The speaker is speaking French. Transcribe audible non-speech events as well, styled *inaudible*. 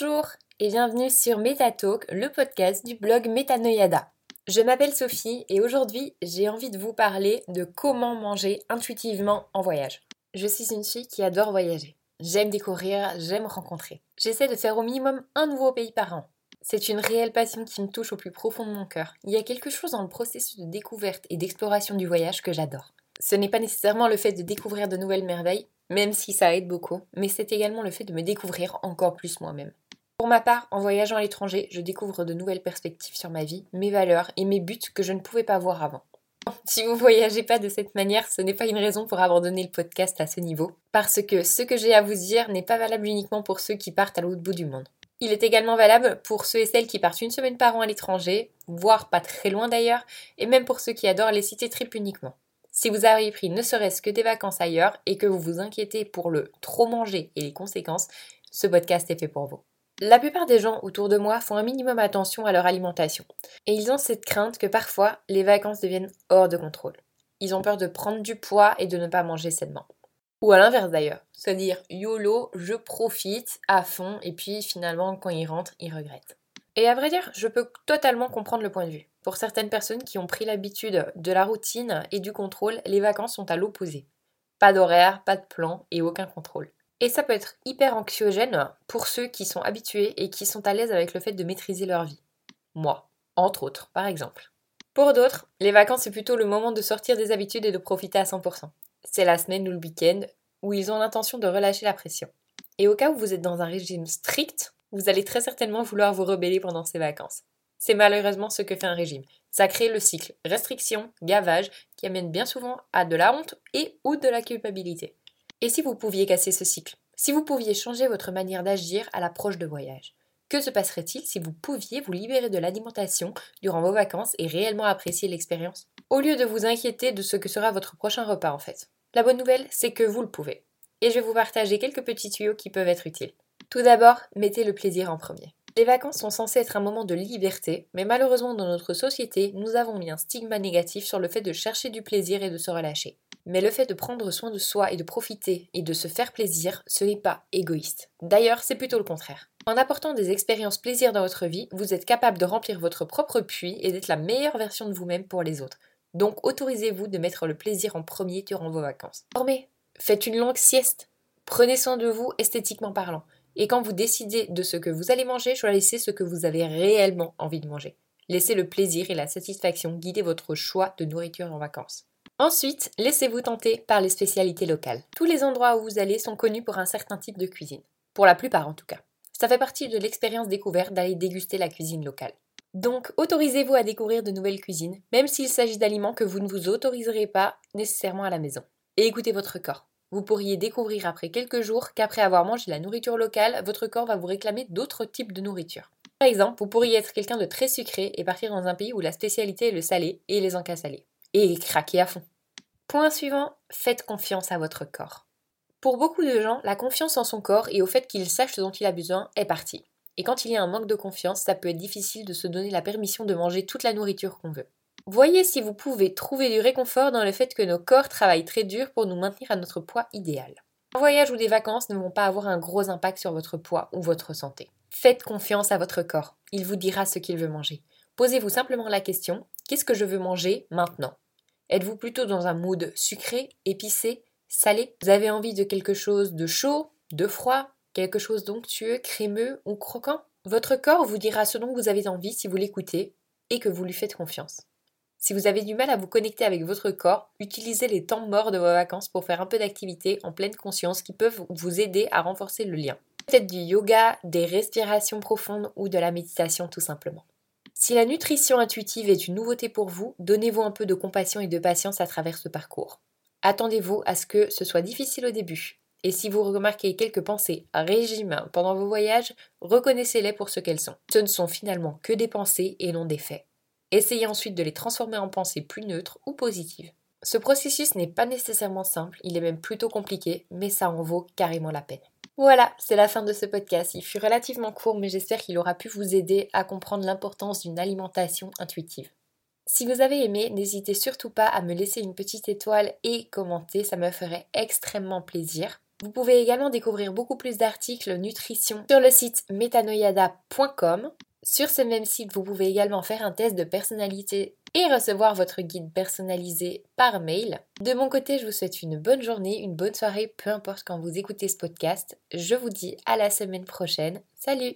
Bonjour et bienvenue sur MetaTalk, le podcast du blog Metanoyada. Je m'appelle Sophie et aujourd'hui j'ai envie de vous parler de comment manger intuitivement en voyage. Je suis une fille qui adore voyager. J'aime découvrir, j'aime rencontrer. J'essaie de faire au minimum un nouveau pays par an. C'est une réelle passion qui me touche au plus profond de mon cœur. Il y a quelque chose dans le processus de découverte et d'exploration du voyage que j'adore. Ce n'est pas nécessairement le fait de découvrir de nouvelles merveilles, même si ça aide beaucoup, mais c'est également le fait de me découvrir encore plus moi-même. Pour ma part, en voyageant à l'étranger, je découvre de nouvelles perspectives sur ma vie, mes valeurs et mes buts que je ne pouvais pas voir avant. *laughs* Si vous voyagez pas de cette manière, ce n'est pas une raison pour abandonner le podcast à ce niveau, parce que ce que j'ai à vous dire n'est pas valable uniquement pour ceux qui partent à l'autre bout du monde. Il est également valable pour ceux et celles qui partent une semaine par an à l'étranger, voire pas très loin d'ailleurs, et même pour ceux qui adorent les cités trip uniquement. Si vous avez pris ne serait-ce que des vacances ailleurs et que vous vous inquiétez pour le trop manger et les conséquences, ce podcast est fait pour vous. La plupart des gens autour de moi font un minimum attention à leur alimentation. Et ils ont cette crainte que parfois les vacances deviennent hors de contrôle. Ils ont peur de prendre du poids et de ne pas manger sainement. Ou à l'inverse d'ailleurs, c'est-à-dire YOLO, je profite à fond et puis finalement quand ils rentrent, ils regrettent. Et à vrai dire, je peux totalement comprendre le point de vue. Pour certaines personnes qui ont pris l'habitude de la routine et du contrôle, les vacances sont à l'opposé. Pas d'horaire, pas de plan et aucun contrôle. Et ça peut être hyper anxiogène pour ceux qui sont habitués et qui sont à l'aise avec le fait de maîtriser leur vie. Moi, entre autres, par exemple. Pour d'autres, les vacances c'est plutôt le moment de sortir des habitudes et de profiter à 100%. C'est la semaine ou le week-end où ils ont l'intention de relâcher la pression. Et au cas où vous êtes dans un régime strict, vous allez très certainement vouloir vous rebeller pendant ces vacances. C'est malheureusement ce que fait un régime. Ça crée le cycle restriction, gavage, qui amène bien souvent à de la honte et ou de la culpabilité. Et si vous pouviez casser ce cycle? Si vous pouviez changer votre manière d'agir à l'approche de voyage Que se passerait-il si vous pouviez vous libérer de l'alimentation durant vos vacances et réellement apprécier l'expérience? Au lieu de vous inquiéter de ce que sera votre prochain repas en fait. La bonne nouvelle, c'est que vous le pouvez. Et je vais vous partager quelques petits tuyaux qui peuvent être utiles. Tout d'abord, mettez le plaisir en premier. Les vacances sont censées être un moment de liberté, mais malheureusement dans notre société, nous avons mis un stigma négatif sur le fait de chercher du plaisir et de se relâcher. Mais le fait de prendre soin de soi et de profiter et de se faire plaisir, ce n'est pas égoïste. D'ailleurs, c'est plutôt le contraire. En apportant des expériences plaisir dans votre vie, vous êtes capable de remplir votre propre puits et d'être la meilleure version de vous-même pour les autres. Donc autorisez-vous de mettre le plaisir en premier durant vos vacances. Dormez, faites une longue sieste, prenez soin de vous esthétiquement parlant. Et quand vous décidez de ce que vous allez manger, choisissez ce que vous avez réellement envie de manger. Laissez le plaisir et la satisfaction guider votre choix de nourriture en vacances. Ensuite, laissez-vous tenter par les spécialités locales. Tous les endroits où vous allez sont connus pour un certain type de cuisine. Pour la plupart en tout cas. Ça fait partie de l'expérience découverte d'aller déguster la cuisine locale. Donc, autorisez-vous à découvrir de nouvelles cuisines, même s'il s'agit d'aliments que vous ne vous autoriserez pas nécessairement à la maison. Et écoutez votre corps. Vous pourriez découvrir après quelques jours qu'après avoir mangé la nourriture locale, votre corps va vous réclamer d'autres types de nourriture. Par exemple, vous pourriez être quelqu'un de très sucré et partir dans un pays où la spécialité est le salé et les encas salés. Et craquer à fond. Point suivant, faites confiance à votre corps. Pour beaucoup de gens, la confiance en son corps et au fait qu'il sache ce dont il a besoin est partie. Et quand il y a un manque de confiance, ça peut être difficile de se donner la permission de manger toute la nourriture qu'on veut. Voyez si vous pouvez trouver du réconfort dans le fait que nos corps travaillent très dur pour nous maintenir à notre poids idéal. Un voyage ou des vacances ne vont pas avoir un gros impact sur votre poids ou votre santé. Faites confiance à votre corps, il vous dira ce qu'il veut manger. Posez-vous simplement la question, qu'est-ce que je veux manger maintenant? Êtes-vous plutôt dans un mood sucré, épicé, salé? Vous avez envie de quelque chose de chaud, de froid, quelque chose d'onctueux, crémeux ou croquant? Votre corps vous dira ce dont vous avez envie si vous l'écoutez et que vous lui faites confiance. Si vous avez du mal à vous connecter avec votre corps, utilisez les temps morts de vos vacances pour faire un peu d'activité en pleine conscience qui peuvent vous aider à renforcer le lien. Peut-être du yoga, des respirations profondes ou de la méditation tout simplement. Si la nutrition intuitive est une nouveauté pour vous, donnez-vous un peu de compassion et de patience à travers ce parcours. Attendez-vous à ce que ce soit difficile au début. Et si vous remarquez quelques pensées à régime pendant vos voyages, reconnaissez-les pour ce qu'elles sont. Ce ne sont finalement que des pensées et non des faits. Essayez ensuite de les transformer en pensées plus neutres ou positives. Ce processus n'est pas nécessairement simple, il est même plutôt compliqué, mais ça en vaut carrément la peine. Voilà, c'est la fin de ce podcast. Il fut relativement court, mais j'espère qu'il aura pu vous aider à comprendre l'importance d'une alimentation intuitive. Si vous avez aimé, n'hésitez surtout pas à me laisser une petite étoile et commenter, ça me ferait extrêmement plaisir. Vous pouvez également découvrir beaucoup plus d'articles nutrition sur le site metanoyada.com. Sur ce même site, vous pouvez également faire un test de personnalité et recevoir votre guide personnalisé par mail. De mon côté, je vous souhaite une bonne journée, une bonne soirée, peu importe quand vous écoutez ce podcast. Je vous dis à la semaine prochaine. Salut